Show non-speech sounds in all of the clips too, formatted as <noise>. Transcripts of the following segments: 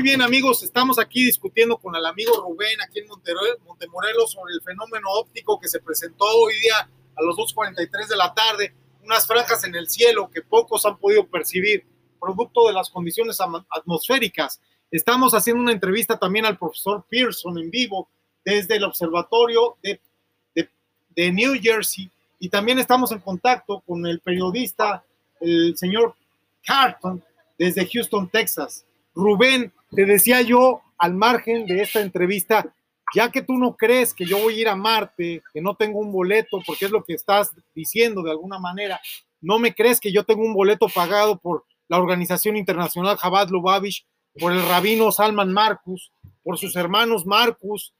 Muy bien, amigos, estamos aquí discutiendo con el amigo Rubén aquí en Montemorelos sobre el fenómeno óptico que se presentó hoy día a los 2.43 de la tarde, unas franjas en el cielo que pocos han podido percibir, producto de las condiciones atmosféricas. Estamos haciendo una entrevista también al profesor Pearson en vivo desde el observatorio de, de New Jersey y también estamos en contacto con el periodista, el señor Carton, desde Houston, Texas. Rubén, te decía yo al margen de esta entrevista, ya que tú no crees que yo voy a ir a Marte, que no tengo un boleto, porque es lo que estás diciendo de alguna manera, no me crees que yo tengo un boleto pagado por la Organización Internacional Jabad Lubavitch, por el rabino Salman Marcus, por sus hermanos Marcus,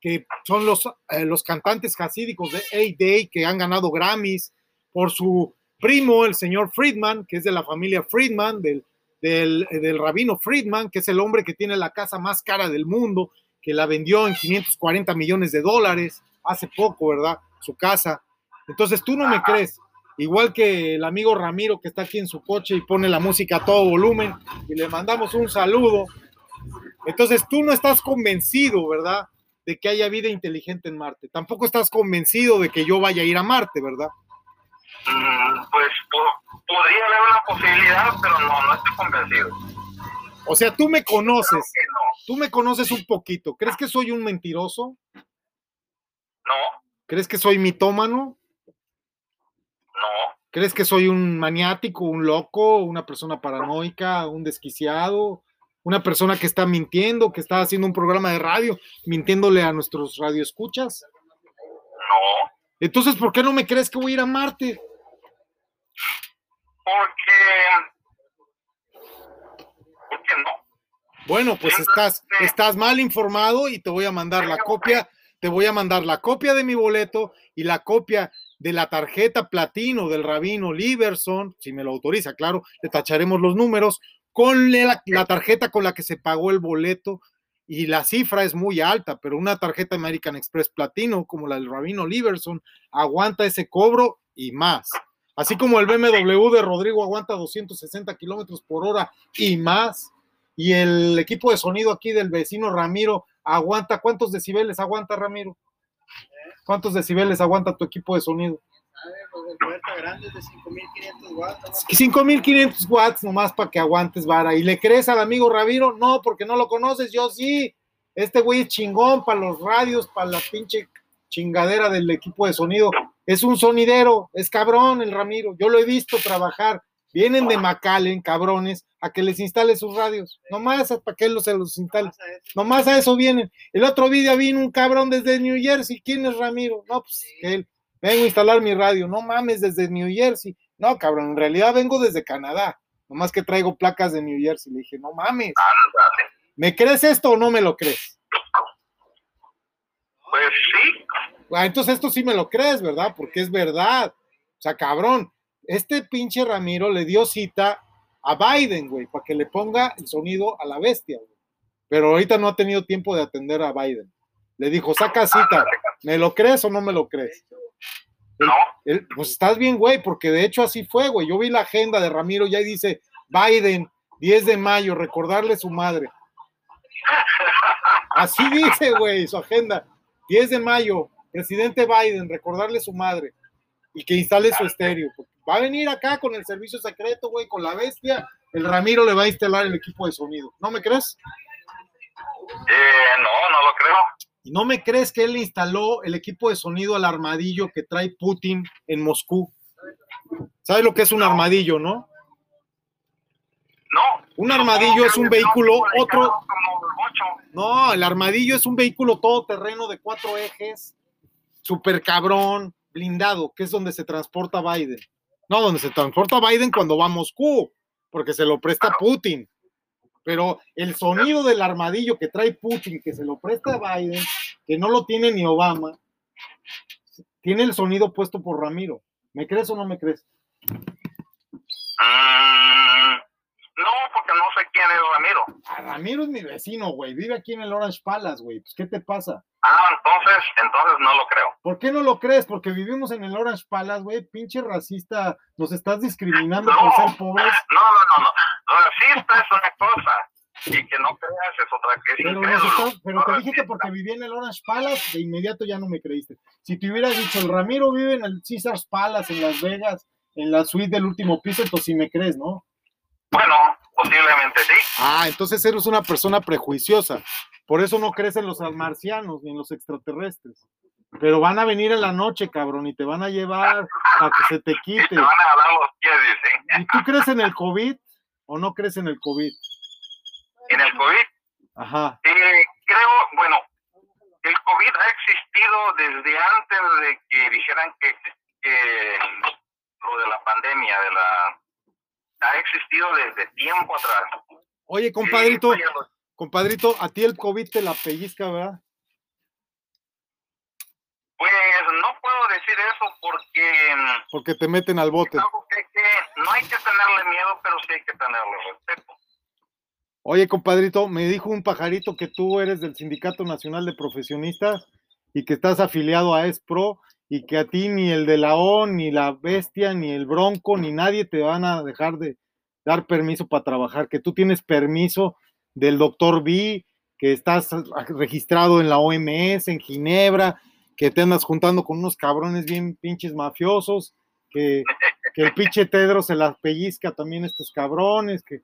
que son los, eh, los cantantes hasídicos de A-Day que han ganado Grammys, por su primo, el señor Friedman, que es de la familia Friedman, del del, rabino Friedman, que es el hombre que tiene la casa más cara del mundo, que la vendió en 540 millones de dólares hace poco, ¿verdad? Su casa. Entonces tú no me crees. Igual que el amigo Ramiro que está aquí en su coche y pone la música a todo volumen y le mandamos un saludo. Entonces tú no estás convencido, ¿verdad? De que haya vida inteligente en Marte. Tampoco estás convencido de que yo vaya a ir a Marte, ¿verdad? Mm, pues podría haber una posibilidad, pero no, no estoy convencido. O sea, tú me conoces. Tú me conoces un poquito. ¿Crees que soy un mentiroso? No. ¿Crees que soy mitómano? No. ¿Crees que soy un maniático, un loco, una persona paranoica, un desquiciado, una persona que está mintiendo, que está haciendo un programa de radio, mintiéndole a nuestros radioescuchas? No. Entonces, ¿por qué no me crees que voy a ir a Marte? Porque. Porque no. Bueno, pues estás, estás mal informado y te voy a mandar la copia, te voy a mandar la copia de mi boleto y la copia de la tarjeta platino del rabino Liberson, si me lo autoriza, claro, le tacharemos los números, con la, la, tarjeta con la que se pagó el boleto y la cifra es muy alta, pero una tarjeta American Express platino como la del rabino Liberson aguanta ese cobro y más. Así como el BMW de Rodrigo aguanta 260 kilómetros por hora y más. Y el equipo de sonido aquí del vecino Ramiro aguanta, ¿cuántos decibeles aguanta Ramiro? ¿Cuántos decibeles aguanta tu equipo de sonido? grande de 5500 watts. 5500 watts nomás para que aguantes vara. ¿Y le crees al amigo Ramiro? No, porque no lo conoces, yo sí. Este güey es chingón para los radios, para la pinche chingadera del equipo de sonido. Es un sonidero, es cabrón el Ramiro. Yo lo he visto trabajar. Vienen de Macalen, cabrones, a que les instale sus radios. Nomás para que se los instale. Nomás a eso vienen. El otro día vino un cabrón desde New Jersey. ¿Quién es Ramiro? No, pues él. Vengo a instalar mi radio. No mames, desde New Jersey. No, cabrón, en realidad vengo desde Canadá. Nomás que traigo placas de New Jersey. Le dije, no mames. ¿Me crees esto o no me lo crees? Pues sí. Ah, entonces esto sí me lo crees, ¿verdad? Porque es verdad. O sea, cabrón, este pinche Ramiro le dio cita a Biden, güey, para que le ponga el sonido a la bestia, güey. Pero ahorita no ha tenido tiempo de atender a Biden. Le dijo, saca cita, ¿me lo crees o no me lo crees? No. pues estás bien, güey, porque de hecho así fue, güey. Yo vi la agenda de Ramiro y ahí dice, Biden, 10 de mayo, recordarle su madre. Así dice, güey, su agenda. 10 de mayo, presidente Biden, recordarle su madre y que instale su estéreo. Va a venir acá con el servicio secreto, güey, con la bestia. El Ramiro le va a instalar el equipo de sonido. ¿No me crees? Eh, no, no lo creo. ¿Y no me crees que él instaló el equipo de sonido al armadillo que trae Putin en Moscú? ¿Sabes lo que es un armadillo, no? No. Un armadillo es un vehículo, otro. No, el armadillo es un vehículo todoterreno de cuatro ejes super cabrón, blindado, que es donde se transporta Biden. No, donde se transporta Biden cuando va a Moscú, porque se lo presta Putin. Pero el sonido del armadillo que trae Putin, que se lo presta Biden, que no lo tiene ni Obama, tiene el sonido puesto por Ramiro. ¿Me crees o no me crees? Ah, no, porque no sé quién es Ramiro. Ah, Ramiro es mi vecino, güey. Vive aquí en el Orange Palace, güey. Pues, ¿qué te pasa? Ah, entonces, entonces no lo creo. ¿Por qué no lo crees? Porque vivimos en el Orange Palace, güey, pinche racista, nos estás discriminando no, por ser pobres. No, no, no, no. Racista es una cosa, y que no creas es otra que estás- pero te dije que porque vivía en el Orange Palace, de inmediato ya no me creíste. Si te hubieras dicho, el Ramiro vive en el Caesars Palace en Las Vegas, en la suite del último piso, entonces sí me crees, ¿no? Bueno, posiblemente sí. Ah, entonces eres una persona prejuiciosa. Por eso no crees en los marcianos ni en los extraterrestres. Pero van a venir en la noche, cabrón, y te van a llevar a que se te <laughs> Y quite. te van a jalar los pies, dicen. ¿Y tú crees en el COVID o no crees en el COVID? En el COVID, Ajá. eh, creo, bueno, el COVID ha existido desde antes de que dijeran que, que lo de la pandemia, de la ha existido desde tiempo atrás. Oye, compadrito, compadrito, a ti el COVID te la pellizca, ¿verdad? Pues no puedo decir eso porque mm, Porque te meten al bote. que, hay que- no hay que tenerle miedo, pero sí hay que tenerle respeto. Oye, compadrito, me dijo un pajarito que tú eres del Sindicato Nacional de Profesionistas y que estás afiliado a ESPRO y que a ti ni el de la O, ni la Bestia, ni el Bronco, ni nadie te van a dejar de dar permiso para trabajar, que tú tienes permiso del doctor B, que estás registrado en la OMS, en Ginebra, que te andas juntando con unos cabrones bien pinches mafiosos, que, que el pinche Tedro se las pellizca también estos cabrones, que,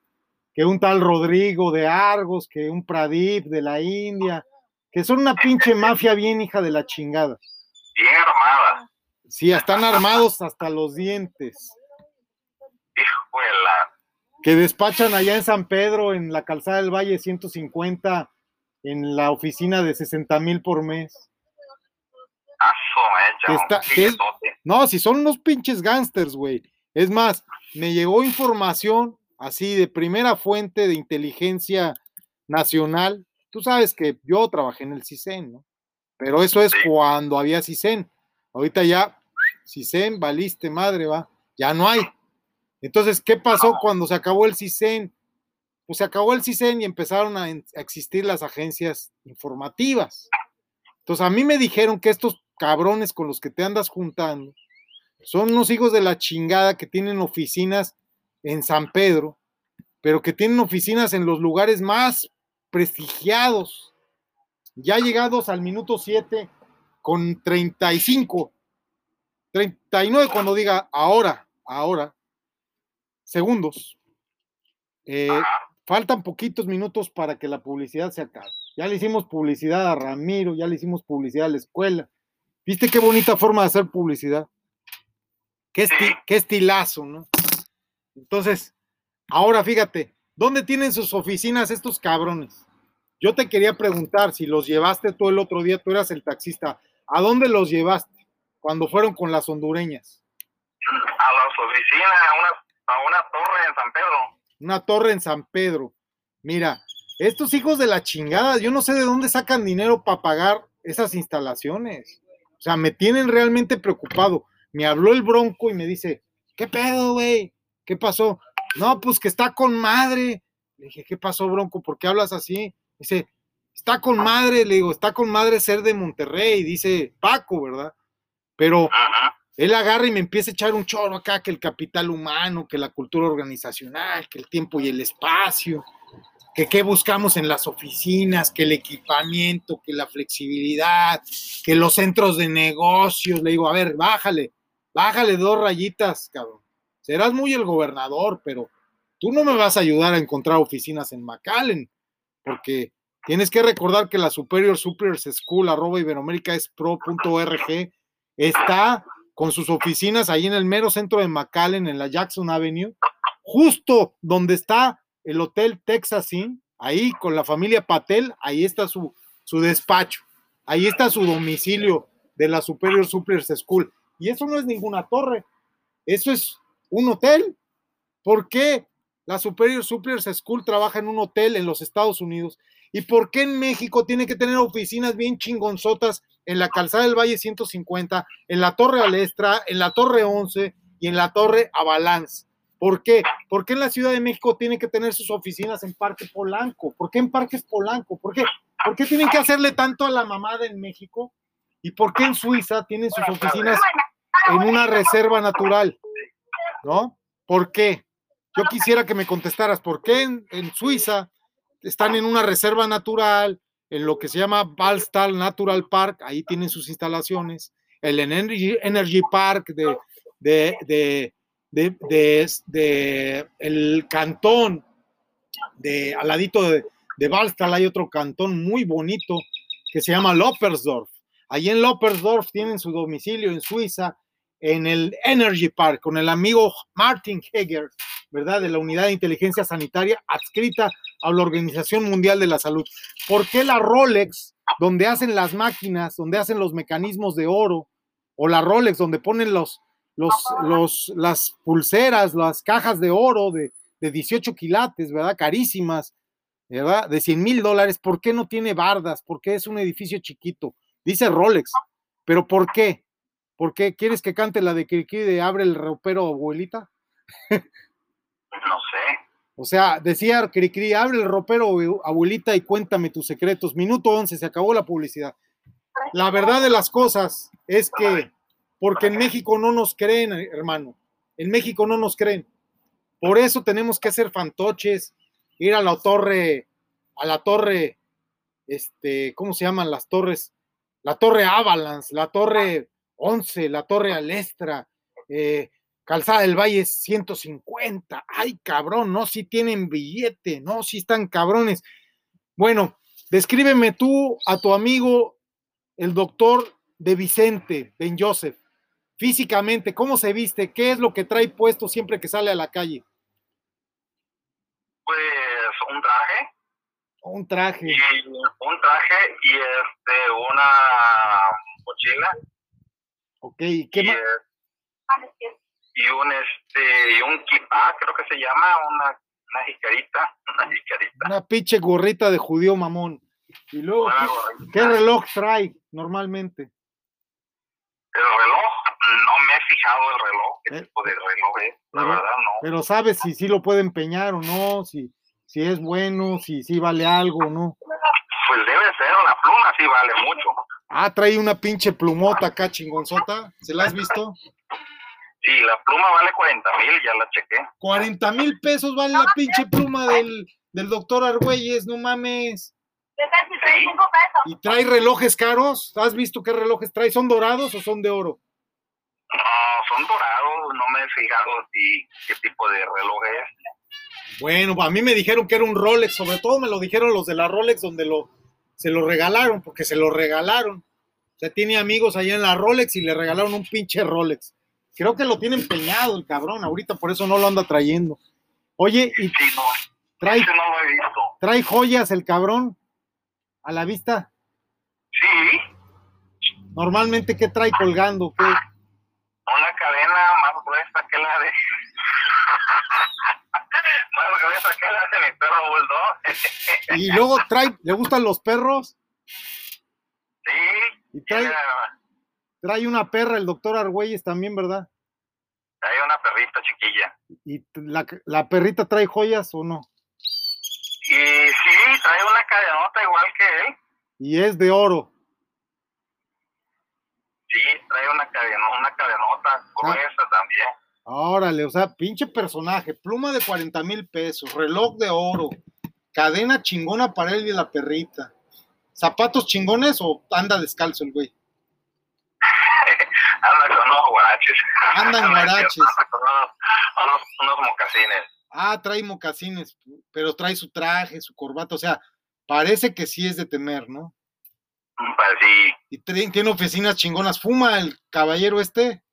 que un tal Rodrigo de Argos, que un Pradip de la India, que son una pinche mafia bien hija de la chingada. Bien armada. Sí, están armados hasta los dientes, Hijuela. que despachan allá en San Pedro, en la calzada del Valle 150, en la oficina de 60 mil por mes. Aso, un está- es-. No, si son unos pinches gángsters, güey. Es más, me llegó información así de primera fuente de inteligencia nacional. Tú sabes que yo trabajé en el CISEN, ¿no? Pero eso es Sí. cuando había CISEN. Ahorita ya, CISEN, valiste madre, va. Ya no hay. Entonces, ¿qué pasó cuando se acabó el CISEN? Pues se acabó el CISEN y empezaron a, en- a existir las agencias informativas. Entonces, a mí me dijeron que estos cabrones con los que te andas juntando son unos hijos de la chingada que tienen oficinas en San Pedro, pero que tienen oficinas en los lugares más prestigiados. Ya llegados al minuto 7 con 35, 39 cuando diga ahora, ahora, segundos. Eh, faltan poquitos minutos para que la publicidad se acabe. Ya le hicimos publicidad a Ramiro, ya le hicimos publicidad a la escuela. ¿Viste qué bonita forma de hacer publicidad? Qué, esti- qué estilazo, ¿no? Entonces, ahora fíjate, ¿dónde tienen sus oficinas estos cabrones? Yo te quería preguntar si los llevaste tú el otro día, tú eras el taxista, ¿a dónde los llevaste cuando fueron con las hondureñas? A las oficinas, a una, a una torre en San Pedro. Una torre en San Pedro. Mira, estos hijos de la chingada, yo no sé de dónde sacan dinero para pagar esas instalaciones. O sea, me tienen realmente preocupado. Me habló el bronco y me dice, ¿qué pedo, güey? ¿Qué pasó? No, pues que está con madre. Le dije, ¿qué pasó, bronco? ¿Por qué hablas así? Dice, está con madre. Le digo, está con madre ser de Monterrey, dice Paco, ¿verdad? Pero Ajá. él agarra y me empieza a echar un choro acá, que el capital humano, que la cultura organizacional, que el tiempo y el espacio, que qué buscamos en las oficinas, que el equipamiento, que la flexibilidad, que los centros de negocios. Le digo, a ver, bájale, bájale dos rayitas, cabrón. Serás muy el gobernador, pero tú no me vas a ayudar a encontrar oficinas en McAllen, porque tienes que recordar que la Superior Superiors School, arroba iberoamérica es pro.org, está con sus oficinas ahí en el mero centro de McAllen, en la Jackson Avenue, justo donde está el Hotel Texas Inn, ahí con la familia Patel, ahí está su, su despacho, ahí está su domicilio de la Superior Superiors School. Y eso no es ninguna torre, eso es un hotel. ¿Por qué la Superior Superiors School trabaja en un hotel en los Estados Unidos? ¿Y por qué en México tiene que tener oficinas bien chingonzotas en la Calzada del Valle 150, en la Torre Alestra, en la Torre 11 y en la Torre Avalance? ¿Por qué? ¿Por qué en la Ciudad de México tiene que tener sus oficinas en Parque Polanco? ¿Por qué en Parques Polanco? ¿Por qué? ¿Por qué tienen que hacerle tanto a la mamada en México? ¿Y por qué en Suiza tienen sus oficinas en una reserva natural? ¿No? ¿Por qué? Yo quisiera que me contestaras, ¿por qué en, Suiza están en una reserva natural, en lo que se llama Balstal Natural Park, ahí tienen sus instalaciones, el Energy, Energy Park de el cantón de al ladito de, de Balstal hay otro cantón muy bonito que se llama Loppersdorf. Allí en Loppersdorf tienen su domicilio en Suiza, en el Energy Park, con el amigo Martin Heger, ¿verdad? De la Unidad de Inteligencia Sanitaria adscrita a la Organización Mundial de la Salud. ¿Por qué la Rolex, donde hacen las máquinas, donde hacen los mecanismos de oro, o la Rolex, donde ponen los, los, los, las pulseras, las cajas de oro de, de 18 quilates, ¿verdad? Carísimas, ¿verdad? De 100 mil dólares, ¿por qué no tiene bardas? ¿Por qué es un edificio chiquito? Dice Rolex, pero ¿por qué? ¿Por qué? ¿Quieres que cante la de Kiriki de Abre el ropero, abuelita? <laughs> No sé. O sea, decía Cricri, abre el ropero, abuelita, y cuéntame tus secretos. Minuto 11, se acabó la publicidad. La verdad de las cosas es que, porque en México no nos creen, hermano, en México no nos creen. Por eso tenemos que hacer fantoches, ir a la torre, a la torre, este, ¿cómo se llaman las torres? La torre Avalanche, la torre 11, la torre Alestra, eh, Calzada del Valle 150. Ay, cabrón, no, si tienen billete, no, si están cabrones. Bueno, descríbeme tú a tu amigo, el doctor de Vicente, Ben Joseph, físicamente, ¿cómo se viste? ¿Qué es lo que trae puesto siempre que sale a la calle? Pues un traje. Un traje. Y un traje y este una mochila. Ok, ¿y qué y, más? eh, y un este y un kipá, creo que se llama, una, una jicarita, una jicarita. Una pinche gorrita de judío mamón. Y luego, Una ¿qué, reloj trae normalmente? El reloj, no me he fijado el reloj, qué Eh, tipo de reloj es, la pero- verdad no. Pero sabes si sí lo puede empeñar o no, si, si es bueno, si sí vale algo o no. Pues debe ser, la pluma sí vale mucho. Ah, trae una pinche plumota acá chingonzota. ¿Se la has visto? Sí, la pluma vale 40 mil, ya la chequé. 40 mil pesos vale la pinche pluma del, del doctor Argüelles, no mames. De 35 pesos. ¿Y trae relojes caros? ¿Has visto qué relojes trae? ¿Son dorados o son de oro? No, son dorados, no me he fijado si qué tipo de reloj es. Bueno, a mí me dijeron que era un Rolex, sobre todo me lo dijeron los de la Rolex donde lo, se lo regalaron, porque se lo regalaron. O sea, tiene amigos allá en la Rolex y le regalaron un pinche Rolex. Creo que lo tiene empeñado el cabrón, ahorita por eso no lo anda trayendo. Oye, ¿y Sí, no, trae, ese no lo he visto. trae joyas el cabrón a la vista? Sí, Normalmente, ¿qué trae colgando? ¿Qué? una cadena más gruesa que la de... <laughs> más gruesa que la de mi perro bulldog. Y luego trae, ¿le gustan los perros? sí, Y trae, trae una perra el doctor Argüelles también, ¿verdad? hay una perrita chiquilla. ¿Y la, la perrita trae joyas o no? Y sí, trae una cadenota igual que él. Y es de oro. Sí, trae una cadena, una cadenota gruesa también. Órale, o sea, pinche personaje, pluma de 40 mil pesos, reloj de oro, cadena chingona para él y la perrita. ¿Zapatos chingones o anda descalzo el güey? Anda con unos guaraches. <laughs> Anda en guaraches. Con unos, unos, unos mocasines. Ah, trae mocasines, pero trae su traje, su corbata, o sea, parece que sí es de temer, ¿no? Pues sí. Y tiene oficinas chingonas. ¿Fuma el caballero este?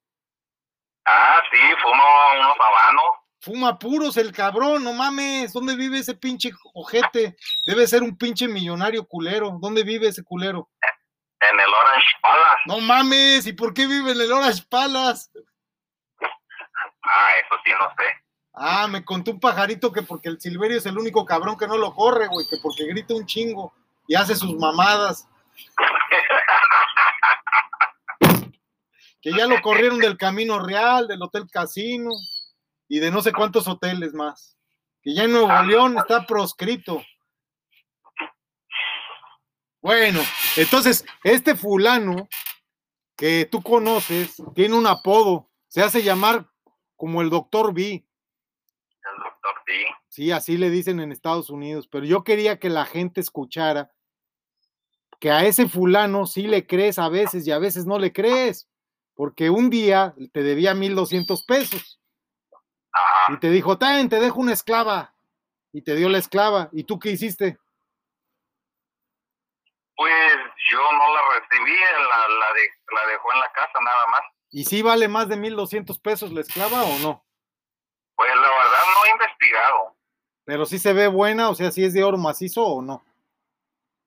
Ah, sí, fumo unos habanos. Fuma puros el cabrón, no mames. ¿Dónde vive ese pinche ojete? Debe ser un pinche millonario culero. ¿Dónde vive ese culero? <laughs> en el Orange Palace. No mames, ¿y por qué vive en el Orange Palace? Ah, eso sí, no sé. Ah, me contó un pajarito que porque el Silverio es el único cabrón que no lo corre, güey, que porque grita un chingo y hace sus mamadas. Que ya lo corrieron del Camino Real, del Hotel Casino y de no sé cuántos hoteles más. Que ya en Nuevo León está proscrito. Bueno, entonces, este fulano que tú conoces tiene un apodo, se hace llamar como el doctor B. El doctor sí. Sí, así le dicen en Estados Unidos, pero yo quería que la gente escuchara que a ese fulano sí le crees a veces y a veces no le crees, porque un día te debía 1200 pesos Ajá. y te dijo, ten, te dejo una esclava, y te dio la esclava, ¿y tú qué hiciste? Pues yo no la recibí, la, la, de, la dejó en la casa nada más. ¿Y si vale más de 1200 pesos la esclava o no? Pues la verdad no he investigado. Pero si se ve buena, o sea, si es de oro macizo o no.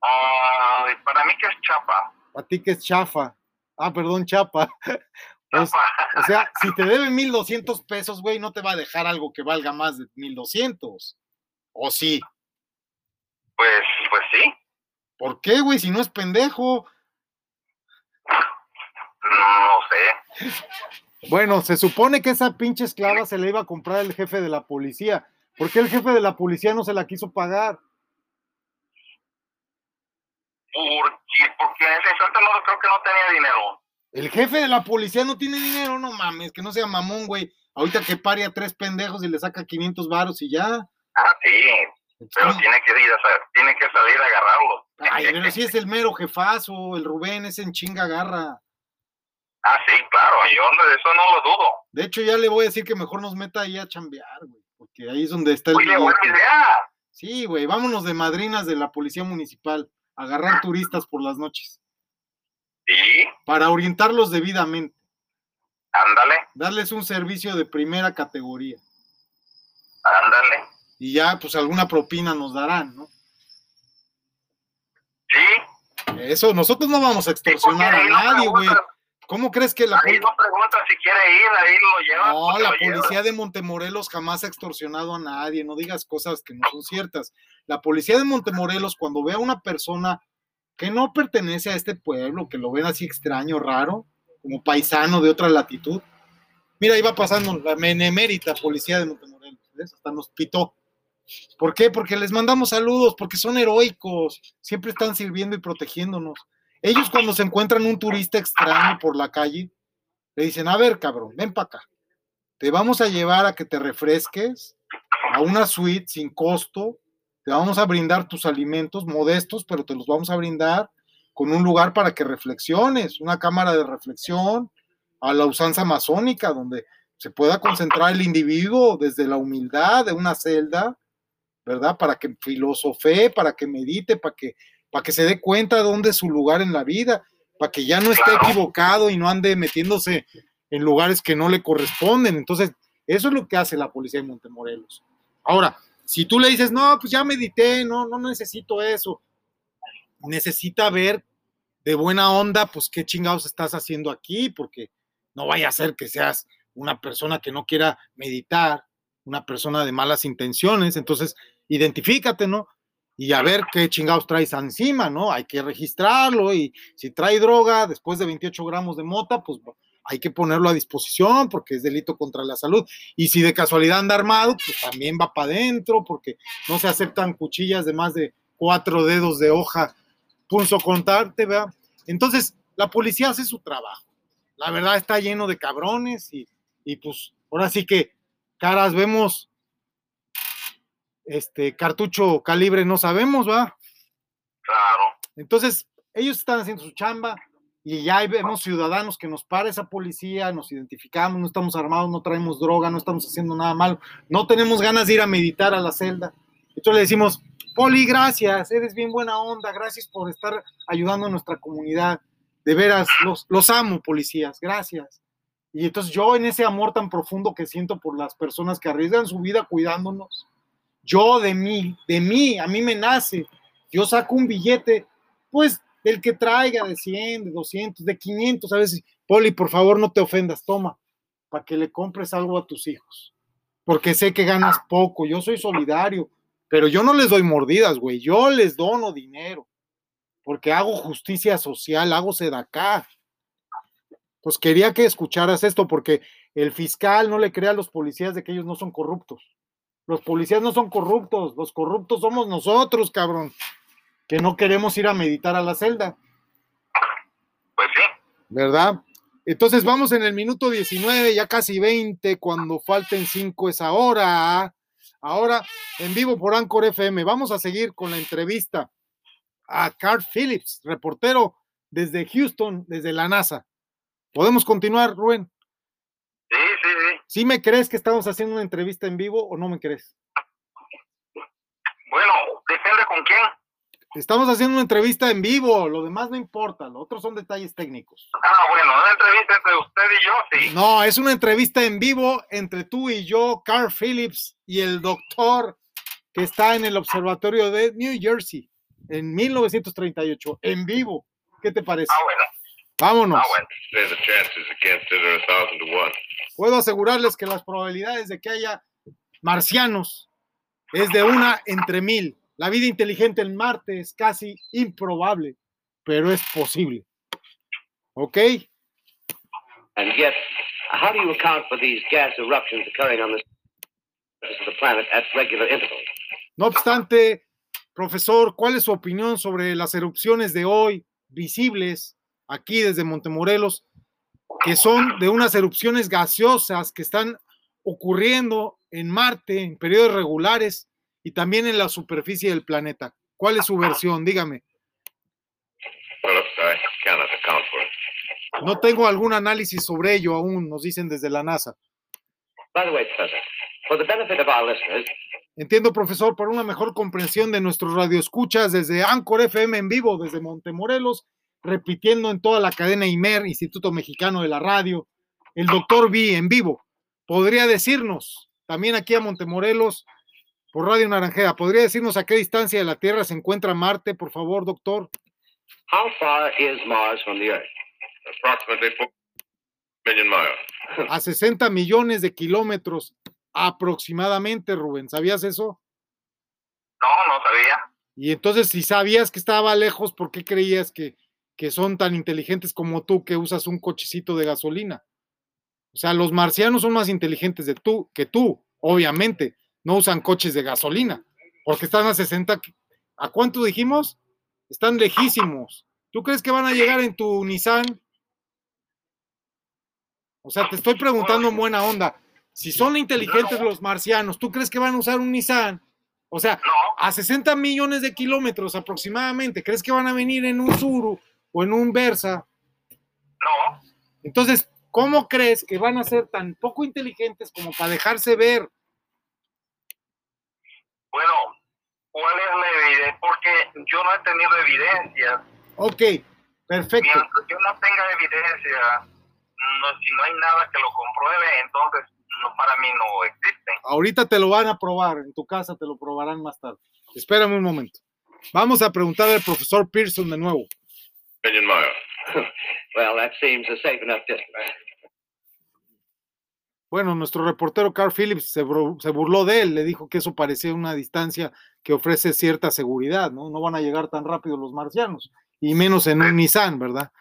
Ah, para mí que es chapa. A ti que es chafa. Ah, perdón, chapa. <laughs> Pues, o sea, si te debe 1200 pesos, güey, no te va a dejar algo que valga más de 1200. ¿O sí? Pues, pues sí. ¿Por qué, güey? Si no es pendejo. No sé. Bueno, se supone que esa pinche esclava se la iba a comprar el jefe de la policía. ¿Por qué el jefe de la policía no se la quiso pagar? Porque, porque en ese instante no creo que no tenía dinero. El jefe de la policía no tiene dinero, no mames, que no sea mamón, güey. Ahorita que pare a tres pendejos y le saca 500 varos y ya. Ah, sí. Pero tiene que ir a tiene que salir a agarrarlo. Ay, pero si es el mero jefazo, el Rubén es en chinga garra. Ah, sí, claro, yo no- eso no lo dudo. De hecho, ya le voy a decir que mejor nos meta ahí a chambear, güey, porque ahí es donde está el Oye, buena idea. Sí, güey, vámonos de madrinas de la policía municipal, a agarrar turistas por las noches, Sí, para orientarlos debidamente, ándale, darles un servicio de primera categoría. ándale. Y ya, pues alguna propina nos darán, ¿no? Sí. Eso, nosotros no vamos a extorsionar a nadie, güey. ¿Cómo crees que la Ahí no preguntan si quiere ir, ahí lo llevan. No, la policía de Montemorelos jamás ha extorsionado a nadie, no digas cosas que no son ciertas. La policía de Montemorelos, cuando ve a una persona que no pertenece a este pueblo, que lo ven así extraño, raro, como paisano de otra latitud, mira, iba pasando la benemérita policía de Montemorelos, ¿ves? Hasta nos pitó. ¿Por qué? Porque les mandamos saludos, porque son heroicos, siempre están sirviendo y protegiéndonos. Ellos cuando se encuentran un turista extraño por la calle, le dicen, a ver, cabrón, ven para acá. Te vamos a llevar a que te refresques a una suite sin costo. Te vamos a brindar tus alimentos modestos, pero te los vamos a brindar con un lugar para que reflexiones, una cámara de reflexión a la usanza masónica, donde se pueda concentrar el individuo desde la humildad de una celda, ¿verdad? Para que filosofee, para que medite, para que, para que se dé cuenta de dónde es su lugar en la vida, para que ya no esté equivocado y no ande metiéndose en lugares que no le corresponden. Entonces, eso es lo que hace la policía de Montemorelos. Ahora, si tú le dices, no, pues ya medité, no, no necesito eso, necesita ver de buena onda, pues qué chingados estás haciendo aquí, porque no vaya a ser que seas una persona que no quiera meditar, una persona de malas intenciones, entonces identifícate, ¿no? Y a ver qué chingados traes encima, ¿no? Hay que registrarlo y si trae droga después de 28 gramos de mota, pues hay que ponerlo a disposición porque es delito contra la salud. Y si de casualidad anda armado, pues también va para adentro porque no se aceptan cuchillas de más de cuatro dedos de hoja punzo contarte, ¿verdad? Entonces, la policía hace su trabajo. La verdad está lleno de cabrones y, y pues ahora sí que caras vemos, este cartucho calibre no sabemos, ¿va? Claro. Entonces, ellos están haciendo su chamba y ya vemos ciudadanos que nos para esa policía, nos identificamos, no estamos armados, no traemos droga, no estamos haciendo nada malo, no tenemos ganas de ir a meditar a la celda. Entonces le decimos, Poli, gracias, eres bien buena onda, gracias por estar ayudando a nuestra comunidad. De veras, los, los amo, policías, gracias. Y entonces yo en ese amor tan profundo que siento por las personas que arriesgan su vida cuidándonos, yo de mí, de mí, a mí me nace, yo saco un billete, pues del que traiga de 100, de 200, de 500, a veces, Poli, por favor no te ofendas, toma, para que le compres algo a tus hijos, porque sé que ganas poco, yo soy solidario, pero yo no les doy mordidas, güey, yo les dono dinero, porque hago justicia social, hago sedacá. Pues quería que escucharas esto, porque el fiscal no le crea a los policías de que ellos no son corruptos. Los policías no son corruptos, los corruptos somos nosotros, cabrón, que no queremos ir a meditar a la celda, Pues sí. ¿verdad? Entonces vamos en el minuto 19, ya casi 20, cuando falten 5 es ahora. ahora en vivo por Anchor FM. Vamos a seguir con la entrevista a Carl Phillips, reportero desde Houston, desde la NASA. ¿Podemos continuar, Rubén? Sí, sí, sí. ¿Sí me crees que estamos haciendo una entrevista en vivo o no me crees? Bueno, depende con quién. Estamos haciendo una entrevista en vivo, lo demás no importa, lo otro son detalles técnicos. Ah, bueno, una entrevista entre usted y yo, sí. No, es una entrevista en vivo entre tú y yo, Carl Phillips y el doctor que está en el observatorio de New Jersey en 1938, en vivo. ¿Qué te parece? Ah, bueno. Vámonos. Ah, bueno. Puedo asegurarles que las probabilidades de que haya marcianos es de una entre mil. La vida inteligente en Marte es casi improbable, pero es posible. ¿Ok? And yet, how do you account for these gas eruptions occurring on the surface of the planet at regular intervals? No obstante, profesor, ¿cuál es su opinión sobre las erupciones de hoy visibles aquí desde Montemorelos, que son de unas erupciones gaseosas que están ocurriendo en Marte en periodos regulares y también en la superficie del planeta? ¿Cuál es su versión? Dígame. No tengo algún análisis sobre ello aún, nos dicen desde la NASA. By the way, Professor, for the benefit of our listeners, Entiendo, profesor, para una mejor comprensión de nuestros radioescuchas desde Anchor FM en vivo, desde Montemorelos, repitiendo en toda la cadena IMER, Instituto Mexicano de la Radio, el doctor B en vivo. Podría decirnos, también aquí a Montemorelos, por Radio Naranjera, podría decirnos a qué distancia de la Tierra se encuentra Marte, por favor, doctor. how far is Mars from the Earth? Approximately four million miles. A 60 millones de kilómetros aproximadamente, Rubén. ¿Sabías eso? No, no sabía. Y entonces, si sabías que estaba lejos, ¿por qué creías que, que son tan inteligentes como tú que usas un cochecito de gasolina? O sea, los marcianos son más inteligentes de tú que tú, obviamente. No usan coches de gasolina, porque están a 60. ki- ¿A cuánto dijimos? Están lejísimos. ¿Tú crees que van a llegar en tu Nissan? O sea, te estoy preguntando en buena onda. Si son inteligentes los marcianos, ¿tú crees que van a usar un Nissan? O sea, a 60 millones de kilómetros aproximadamente, ¿crees que van a venir en un Suru o en un Versa? no. Entonces, ¿cómo crees que van a ser tan poco inteligentes como para dejarse ver? Bueno, ¿cuál es la evidencia? Porque yo no he tenido evidencia. Ok, perfecto. Mientras yo no tenga evidencia, no, si no hay nada que lo compruebe, entonces no, para mí no existen. Ahorita te lo van a probar, en tu casa te lo probarán más tarde. Espérame un momento. Vamos a preguntarle al profesor Pearson de nuevo. Million miles. <laughs> Well, that seems a safe enough distance. Bueno, nuestro reportero Carl Phillips se burló de él, le dijo que eso parecía una distancia que ofrece cierta seguridad, ¿no? No van a llegar tan rápido los marcianos, y menos en un Nissan, ¿verdad?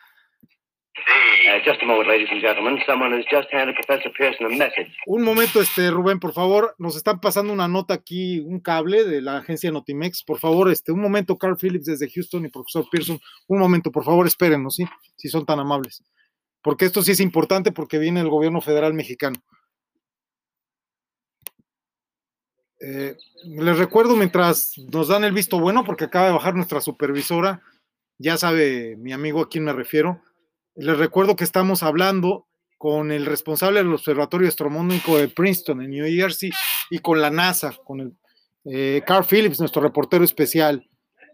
Sí. Just a moment, ladies and gentlemen. Someone has just handed Professor Pearson a message. Un momento, este Rubén, por favor, nos están pasando una nota aquí, un cable de la agencia Notimex. Por favor, este, un momento, Carl Phillips desde Houston y profesor Pearson, un momento, por favor, espérenos, ¿sí? Si son tan amables. Porque esto sí es importante porque viene el gobierno federal mexicano. Eh, les recuerdo mientras nos dan el visto bueno, porque acaba de bajar nuestra supervisora, ya sabe mi amigo a quién me refiero. Les recuerdo que estamos hablando con el responsable del Observatorio Astronómico de Princeton, en New Jersey, y con la NASA, con el eh, Carl Phillips, nuestro reportero especial.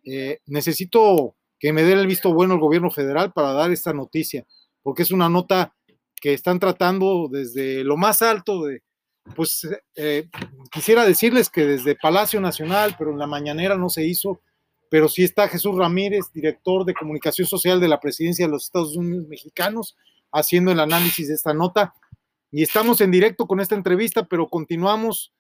Eh, necesito que me dé el visto bueno el gobierno federal para dar esta noticia, porque es una nota que están tratando desde lo más alto de, pues eh, quisiera decirles que desde Palacio Nacional, pero en la mañanera no se hizo, pero sí está Jesús Ramírez, director de comunicación social de la presidencia de los Estados Unidos mexicanos, haciendo el análisis de esta nota. Y estamos en directo con esta entrevista, pero continuamos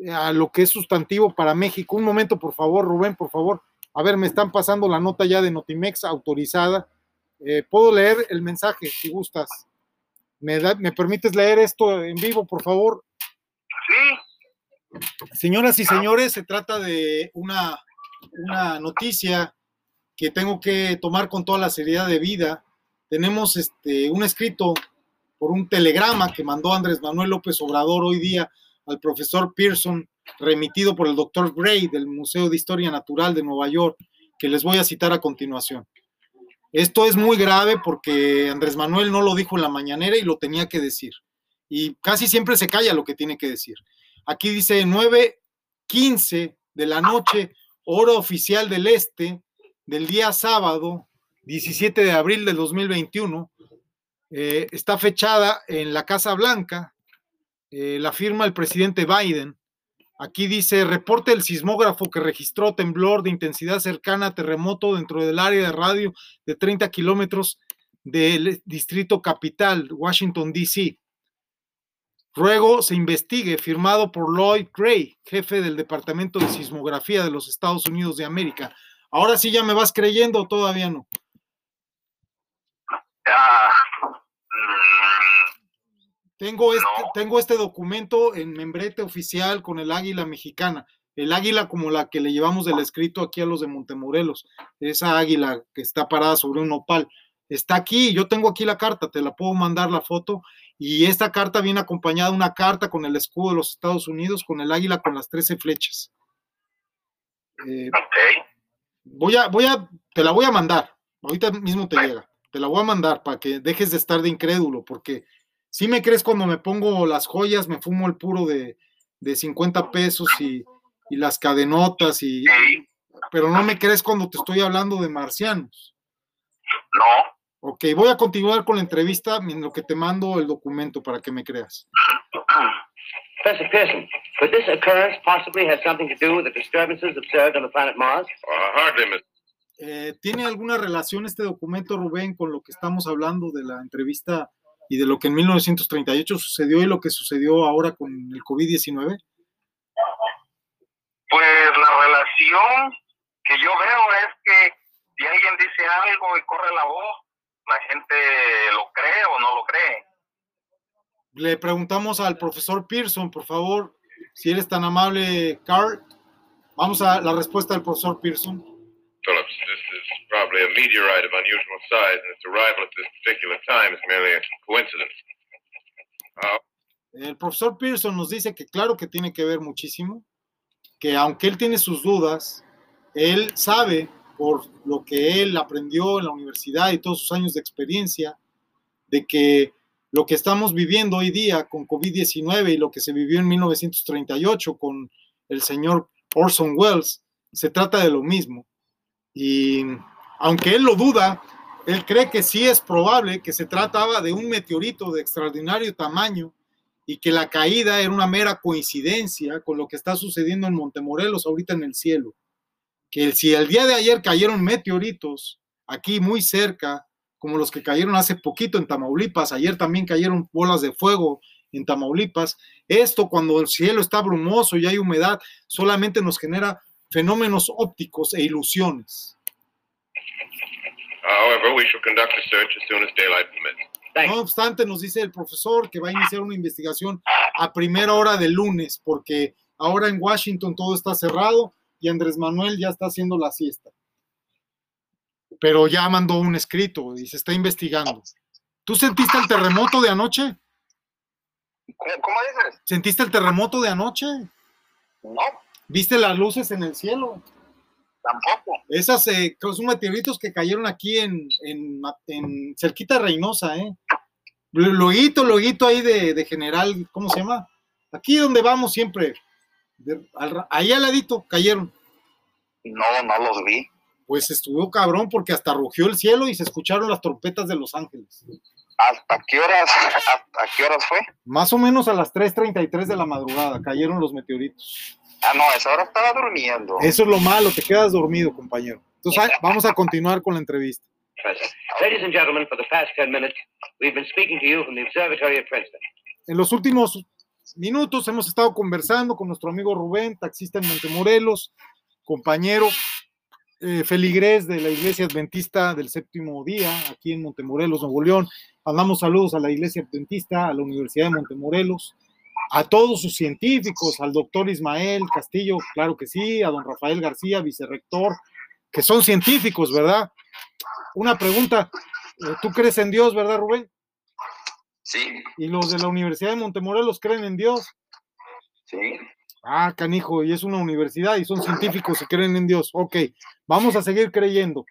eh, a lo que es sustantivo para México. Un momento, por favor, Rubén, por favor. A ver, me están pasando la nota ya de Notimex autorizada. Eh, Puedo leer el mensaje si gustas. ¿Me, da- ¿Me permites leer esto en vivo, por favor? Sí, Señoras y señores, se trata de una, una noticia que tengo que tomar con toda la seriedad de vida. Tenemos este, un escrito por un telegrama que mandó Andrés Manuel López Obrador hoy día al profesor Pearson remitido por el doctor Gray del Museo de Historia Natural de Nueva York, que les voy a citar a continuación. Esto es muy grave porque Andrés Manuel no lo dijo en la mañanera y lo tenía que decir. Y casi siempre se calla lo que tiene que decir. Aquí dice 9.15 de la noche, hora oficial del este, del día sábado, 17 de abril del 2021. Eh, está fechada en la Casa Blanca, eh, la firma el presidente Biden. Aquí dice, reporte el sismógrafo que registró temblor de intensidad cercana a terremoto dentro del área de radio de 30 kilómetros del distrito capital, Washington, D.C. Ruego se investigue, firmado por Lloyd Gray, jefe del Departamento de Sismografía de los Estados Unidos de América. Ahora sí ya me vas creyendo o todavía no. Ah, Tengo este, No. tengo este documento en membrete oficial con el águila mexicana. El águila como la que le llevamos del escrito aquí a los de Montemorelos. Esa águila que está parada sobre un nopal. Está aquí, yo tengo aquí la carta, te la puedo mandar la foto. Y esta carta viene acompañada de una carta con el escudo de los Estados Unidos, con el águila con las 13 flechas. Eh, ok. voy a, voy a, te la voy a mandar. Ahorita mismo te llega. Te la voy a mandar para que dejes de estar de incrédulo, porque si me crees cuando me pongo las joyas, me fumo el puro de, de 50 pesos y, y las cadenotas, y, pero no me crees cuando te estoy hablando de marcianos. No. Ok, voy a continuar con la entrevista en lo que te mando el documento para que me creas. Professor Pearson, could this occurrence possibly have something to do with the disturbances observed on the planet Mars? Uh, hardly, Miss. Eh, ¿Tiene alguna relación este documento, Rubén, con lo que estamos hablando de la entrevista y de lo que en 1938 sucedió y lo que sucedió ahora con el COVID-19? Pues la relación que yo veo es que si alguien dice algo y corre la voz, la gente lo cree o no lo cree. Le preguntamos al profesor Pearson, por favor, si eres tan amable, Carl. Vamos a la respuesta del profesor Pearson. Phillips, this is probably a meteorite of unusual size, and its arrival at this particular time is merely a coincidence. Uh, El profesor Pearson nos dice que claro que tiene que ver muchísimo, que aunque él tiene sus dudas, él sabe por lo que él aprendió en la universidad y todos sus años de experiencia, de que lo que estamos viviendo hoy día con COVID-19 y lo que se vivió en 1938 con el señor Orson Welles, se trata de lo mismo. Y aunque él lo duda, él cree que sí es probable que se trataba de un meteorito de extraordinario tamaño y que la caída era una mera coincidencia con lo que está sucediendo en Montemorelos ahorita en el cielo. Que si el día de ayer cayeron meteoritos aquí muy cerca, como los que cayeron hace poquito en Tamaulipas, ayer también cayeron bolas de fuego en Tamaulipas, esto cuando el cielo está brumoso y hay humedad, solamente nos genera fenómenos ópticos e ilusiones. however, we shall conduct a search as soon as daylight permits. No obstante, nos dice el profesor que va a iniciar una investigación a primera hora del lunes, porque ahora en Washington todo está cerrado y Andrés Manuel ya está haciendo la siesta. Pero ya mandó un escrito y se está investigando. ¿Tú sentiste el terremoto de anoche? ¿Cómo, dices? ¿Sentiste el terremoto de anoche? No, ¿Viste las luces en el cielo? tampoco. Esas eh, son meteoritos que cayeron aquí en, en, en cerquita de Reynosa, ¿eh? Luego, luego ahí de, de general, ¿cómo se llama? Aquí donde vamos siempre. De- al- ahí al ladito cayeron. No, no los vi. Pues estuvo cabrón porque hasta rugió el cielo y se escucharon las trompetas de Los Ángeles. ¿Hasta qué horas, hasta qué horas fue? Más o menos a las 3.33 de la madrugada cayeron los meteoritos. Ah, no, a esa hora estaba durmiendo. Eso es lo malo, te quedas dormido, compañero. Entonces ah, <laughs> vamos a continuar con la entrevista. Ladies and gentlemen, for the past 10 minutes, we've been speaking to you from the observatory at Princeton. En los últimos minutos hemos estado conversando con nuestro amigo Rubén, taxista en Montemorelos, compañero eh, de la Iglesia Adventista del Séptimo Día, aquí en Montemorelos, Nuevo León. Mandamos saludos a la Iglesia Adventista, a la Universidad de Montemorelos, a todos sus científicos, al doctor Ismael Castillo, claro que sí, a don Rafael García, vicerrector, que son científicos, ¿verdad? Una pregunta, eh, ¿tú crees en Dios, verdad, Rubén? Sí, ¿Y los de la Universidad de Montemorelos creen en Dios? sí. Ah, canijo, y es una universidad y son científicos y creen en Dios. Ok, vamos a seguir creyendo.